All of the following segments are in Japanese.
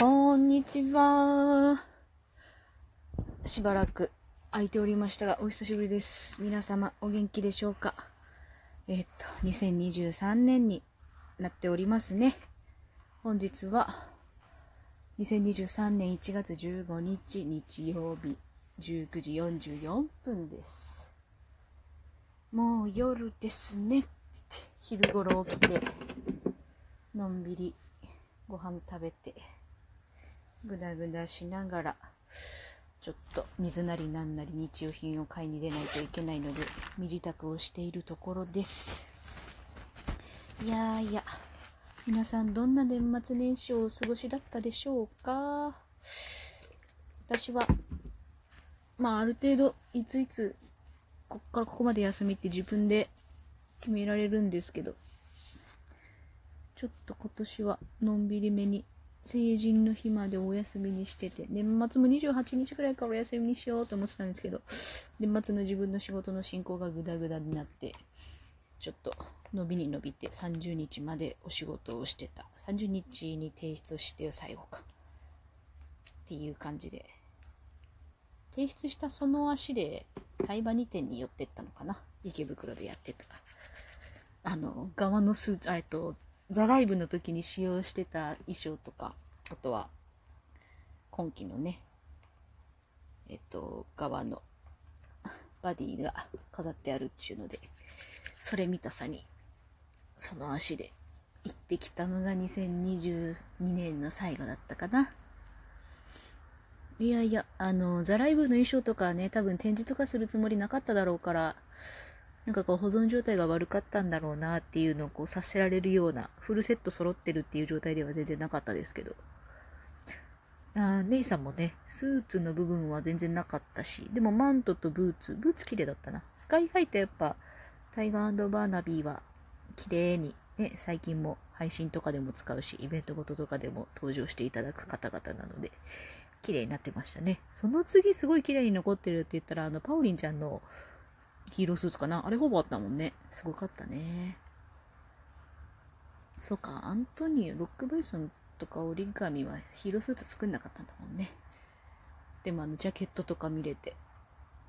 こんにちは。しばらく空いておりましたが、お久しぶりです。皆様、お元気でしょうか？えっと、2023年になっておりますね。本日は、2023年1月15日日曜日、19時44分です。もう夜ですねって、昼頃起きて、のんびりご飯食べて、ぐだぐだしながら、ちょっと水なりなんなり日用品を買いに出ないといけないので、身支度をしているところです。いやいや、皆さんどんな年末年始をお過ごしだったでしょうか？私は、まあある程度、いついつ、こっからここまで休みって自分で決められるんですけど、ちょっと今年はのんびりめに成人の日までお休みにしてて、年末も28日くらいからお休みにしようと思ってたんですけど、年末の自分の仕事の進行がグダグダになって、ちょっと伸びに伸びて30日までお仕事をしてた。30日に提出して最後か。っていう感じで。提出したその足で、台場2店に寄ってったのかな。池袋でやってた。あの、側のスーツ、えっと、ザライブの時に使用してた衣装とか、あとは、今期のね、えっと、側の バディが飾ってあるっていうので、それ見たさに、その足で行ってきたのが2022年の最後だったかな。いやいや、あの、ザライブの衣装とかね、多分展示とかするつもりなかっただろうから、なんかこう保存状態が悪かったんだろうなっていうのをこうさせられるような、フルセット揃ってるっていう状態では全然なかったですけど。あ姉さんもね、スーツの部分は全然なかったし、でもマントとブーツ、ブーツ綺麗だったな。スカイハイってやっぱ、タイガーバーナビーは綺麗に、ね、最近も配信とかでも使うし、イベントごととかでも登場していただく方々なので、綺麗になってましたね。その次すごい綺麗に残ってるって言ったら、あの、パオリンちゃんのヒーロースーツかな？あれほぼあったもんね。すごかったね。そうか、アントニオ、ロックバイソンとか折り紙はヒーロースーツ作んなかったんだもんね。でもあの、ジャケットとか見れて、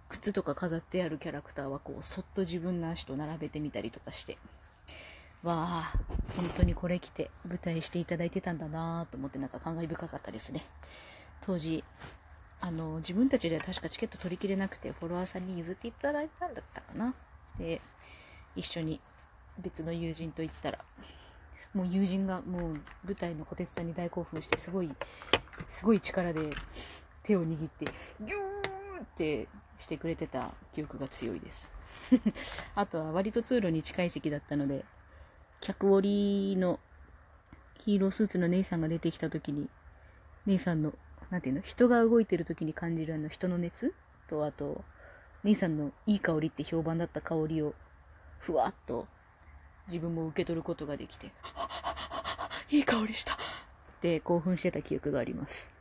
靴とか飾ってあるキャラクターはこう、そっと自分の足と並べてみたりとかして、わあ、本当にこれ着て舞台していただいてたんだなぁと思ってなんか感慨深かったですね。当時、あの、自分たちでは確かチケット取り切れなくて、フォロワーさんに譲っていただいたんだったかな。で、一緒に別の友人と行ったら、もう友人がもう舞台の小鉄さんに大興奮して、すごい、すごい力で手を握って、ギューってしてくれてた記憶が強いです。あとは割と通路に近い席だったので、客折りのヒーロースーツの姉さんが出てきた時に、姉さんのなんていうの？人が動いてる時に感じるあの人の熱と、あと、兄さんのいい香りって評判だった香りを、ふわっと自分も受け取ることができて、いい香りした。って興奮してた記憶があります。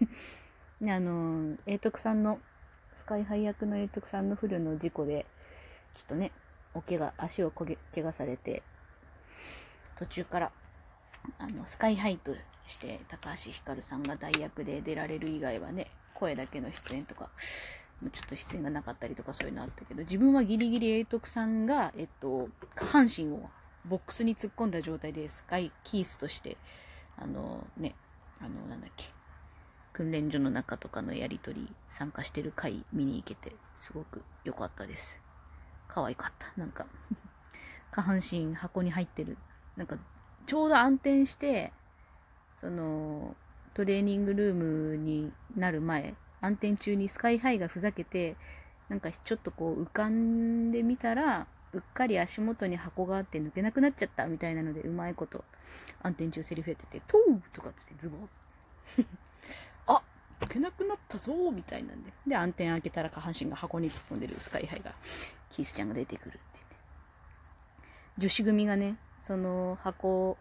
であの、英徳さんの、スカイハイ役の英徳さんの不慮の事故で、ちょっとね、お怪我、足をこげ怪我されて、途中から、あの、スカイハイとして高橋ひかるさんが代役で出られる以外はね、声だけの出演とか、ちょっと出演がなかったりとかそういうのあったけど、自分はギリギリ英徳さんが、えっと、下半身をボックスに突っ込んだ状態でスカイキースとして、あのね、あの、なんだっけ、訓練所の中とかのやりとり参加してる回見に行けて、すごく良かったです。可愛かった。なんか、下半身箱に入ってる。なんか、ちょうど暗転して、その、トレーニングルームになる前、暗転中にスカイハイがふざけて、なんかちょっとこう浮かんでみたら、うっかり足元に箱があって抜けなくなっちゃったみたいなので、うまいこと暗転中セリフやってて、トーとかっつってズボン。あ抜けなくなったぞみたいなんで。で、暗転開けたら下半身が箱に突っ込んでるスカイハイが、キースちゃんが出てくるって言って。女子組がね、その箱、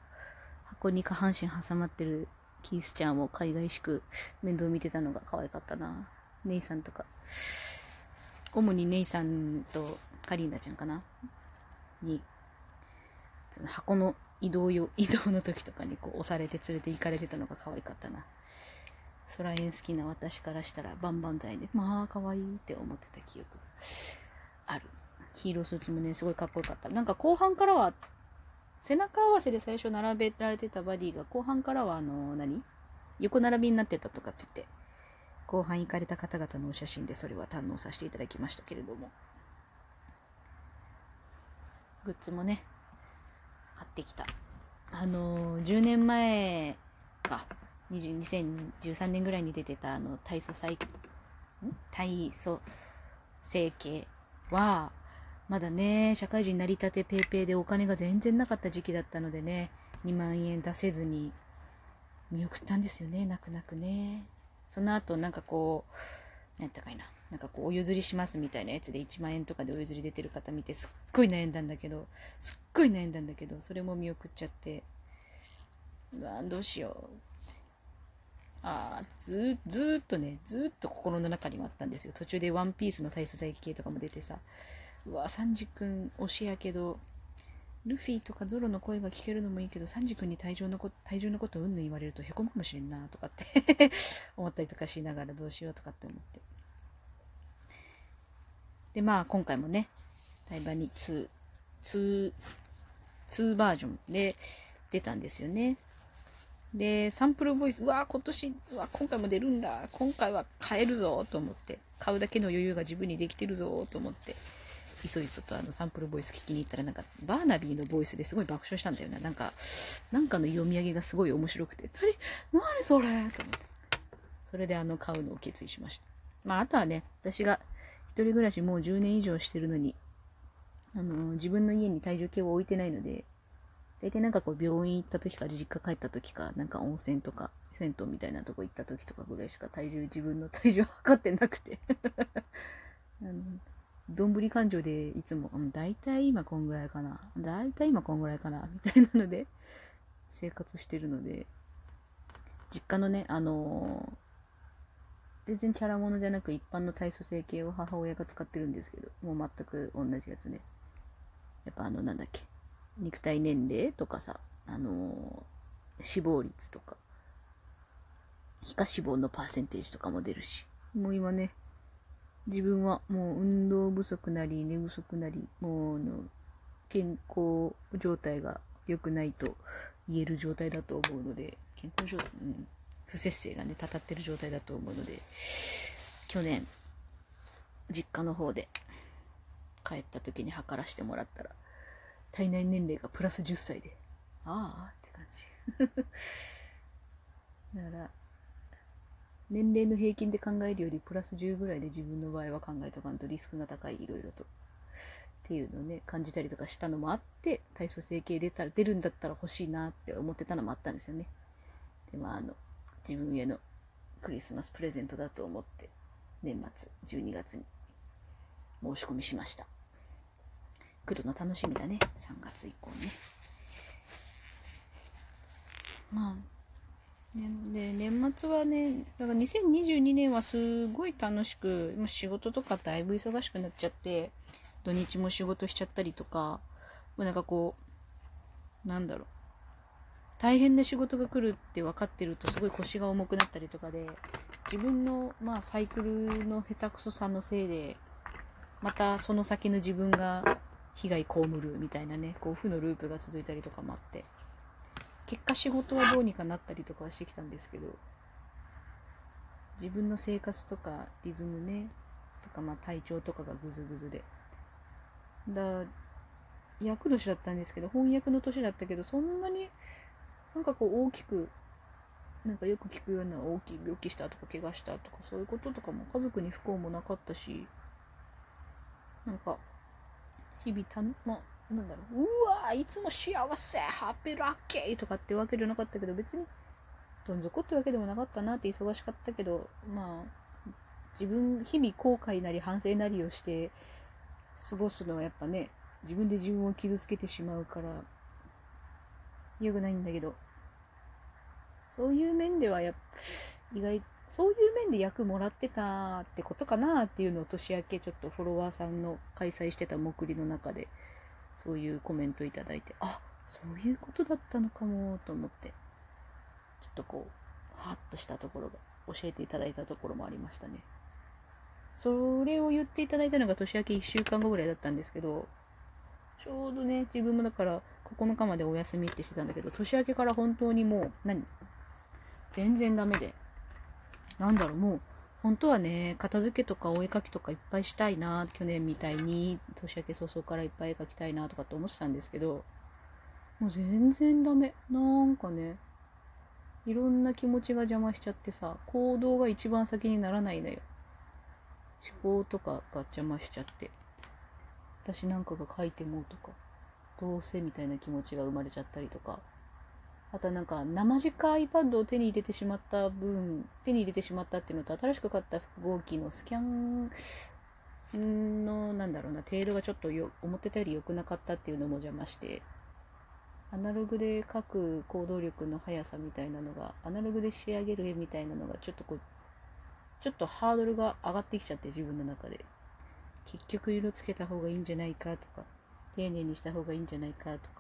箱に下半身挟まってるキースちゃんを海外しく面倒見てたのが可愛かったな。ネイさんとか。主にネイさんとカリーナちゃんかなに、その箱の移動よ、移動の時とかにこう押されて連れて行かれてたのが可愛かったな。空縁好きな私からしたらバンバン剤で、まあ可愛いって思ってた記憶がある。ヒーロースーツもね、すごいかっこよかった。なんか後半からは、背中合わせで最初並べられてたバディが後半からはあの何？横並びになってたとかって言って、後半行かれた方々のお写真でそれは堪能させていただきましたけれども。グッズもね、買ってきた。あの、10年前か、2013年ぐらいに出てたあの体組細、体組成形は、まだね、社会人成り立てペイペイでお金が全然なかった時期だったのでね、2万円出せずに見送ったんですよね、泣く泣くね。その後、なんかこう、なんてかいな、なんかこう、お譲りしますみたいなやつで1万円とかでお譲り出てる方見て、すっごい悩んだんだけど、すっごい悩んだんだけど、それも見送っちゃって、うわどうしよう。あずずっとね、ずっと心の中にはあったんですよ。途中でワンピースの体操最系とかも出てさ、うわ、サンジ君推しやけど、ルフィとかゾロの声が聞けるのもいいけど、サンジ君に体重のこと、体重のことうんぬん言われるとへこむかもしれんなとかって 思ったりとかしながらどうしようとかって思って。で、まあ今回もね、対バに2、2、バージョンで出たんですよね。で、サンプルボイス、うわ今年、うわ今回も出るんだ。今回は買えるぞと思って、買うだけの余裕が自分にできてるぞと思って、いそいそとあのサンプルボイス聞きに行ったらなんかバーナビーのボイスですごい爆笑したんだよね。なんか、なんかの読み上げがすごい面白くて、何？何それ？と思って。それであの買うのを決意しました。まああとはね、私が一人暮らしもう10年以上してるのに、あの、自分の家に体重計を置いてないので、大体なんかこう病院行った時か実家帰った時か、なんか温泉とか銭湯みたいなとこ行った時とかぐらいしか体重、自分の体重測ってなくて あのどんぶり勘定でいつも、うん、大体今こんぐらいかな。大体今こんぐらいかな。みたいなので、生活してるので、実家のね、あのー、全然キャラものじゃなく一般の体組成計を母親が使ってるんですけど、もう全く同じやつね。やっぱあの、なんだっけ。肉体年齢とかさ、あのー、死亡率とか、皮下脂肪のパーセンテージとかも出るし、もう今ね、自分はもう運動不足なり寝不足なり、もうの健康状態が良くないと言える状態だと思うので、健康状態、うん、不節制がね、たたってる状態だと思うので、去年、実家の方で帰った時に測らせてもらったら、体内年齢がプラス10歳で、ああって感じ。だから、年齢の平均で考えるよりプラス10ぐらいで自分の場合は考えとかんとリスクが高い、いろいろと。っていうのをね、感じたりとかしたのもあって、体組成計出たら、出るんだったら欲しいなって思ってたのもあったんですよね。で、まあ、あの、自分へのクリスマスプレゼントだと思って、年末12月に申し込みしました。来るの楽しみだね、3月以降ね。まあ、で年末はね、だから2022年はすごい楽しく、もう仕事とかだいぶ忙しくなっちゃって、土日も仕事しちゃったりとか、もうなんかこう、なんだろう。大変な仕事が来るって分かってるとすごい腰が重くなったりとかで、自分の、まあ、サイクルの下手くそさのせいで、またその先の自分が被害被るみたいなね、こう負のループが続いたりとかもあって、結果仕事はどうにかなったりとかはしてきたんですけど、自分の生活とかリズムね、とかまあ体調とかがぐずぐずで。だ役年だったんですけど、翻訳の年だったけど、そんなになんかこう大きく、なんかよく聞くような大きい病気したとか怪我したとかそういうこととかも家族に不幸もなかったし、なんか日々たの、まあ、なんだろう、うわいつも幸せハッピーラッキーとかってわけじゃなかったけど、別に、どん底ってわけでもなかったなって忙しかったけど、まあ、自分、日々後悔なり反省なりをして過ごすのはやっぱね、自分で自分を傷つけてしまうから、良くないんだけど、そういう面ではやっぱ意外、そういう面で役もらってたってことかなっていうのを年明けちょっとフォロワーさんの開催してた目りの中でそういうコメントいただいて、あ、そういうことだったのかもと思ってちょっとこうハッとしたところが教えていただいたところもありましたね。それを言っていただいたのが年明け1週間後ぐらいだったんですけどちょうどね自分もだから9日までお休みってしてたんだけど年明けから本当にもう何？全然ダメでなんだろうもう本当はね、片付けとかお絵描きとかいっぱいしたいな、去年みたいに年明け早々からいっぱい絵描きたいなとかって思ってたんですけど、もう全然ダメ。なんかね、いろんな気持ちが邪魔しちゃってさ、行動が一番先にならないのよ。思考とかが邪魔しちゃって。私なんかが書いてもとか、どうせみたいな気持ちが生まれちゃったりとか、あとなんか生直 iPad を手に入れてしまった分、手に入れてしまったっていうのと新しく買った複合機のスキャンの、なんだろうな、程度がちょっとよ思ってたより良くなかったっていうのも邪魔して、アナログで書く行動力の速さみたいなのが、アナログで仕上げる絵みたいなのがちょっとこう、ちょっとハードルが上がってきちゃって自分の中で。結局色つけた方がいいんじゃないかとか、丁寧にした方がいいんじゃないかとか、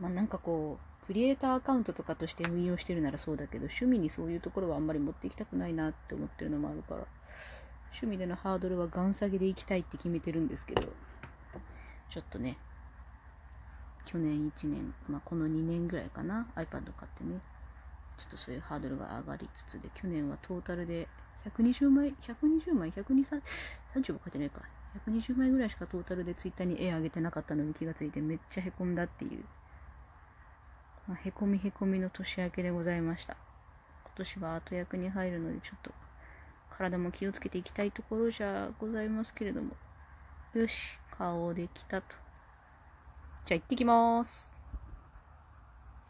まあなんかこう、クリエイターアカウントとかとして運用してるならそうだけど、趣味にそういうところはあんまり持っていきたくないなって思ってるのもあるから、趣味でのハードルはガン下げでいきたいって決めてるんですけど、ちょっとね、去年1年、まあこの2年ぐらいかな、iPad 買ってね、ちょっとそういうハードルが上がりつつで、去年はトータルで120枚、120枚、120、30も買ってないか。120枚ぐらいしかトータルで Twitter に絵上げてなかったのに気がついてめっちゃへこんだっていうまあ、へこみへこみの年明けでございました。今年は後役に入るので、ちょっと体も気をつけていきたいところじゃございますけれども。よし、顔できたと。じゃあ行ってきます。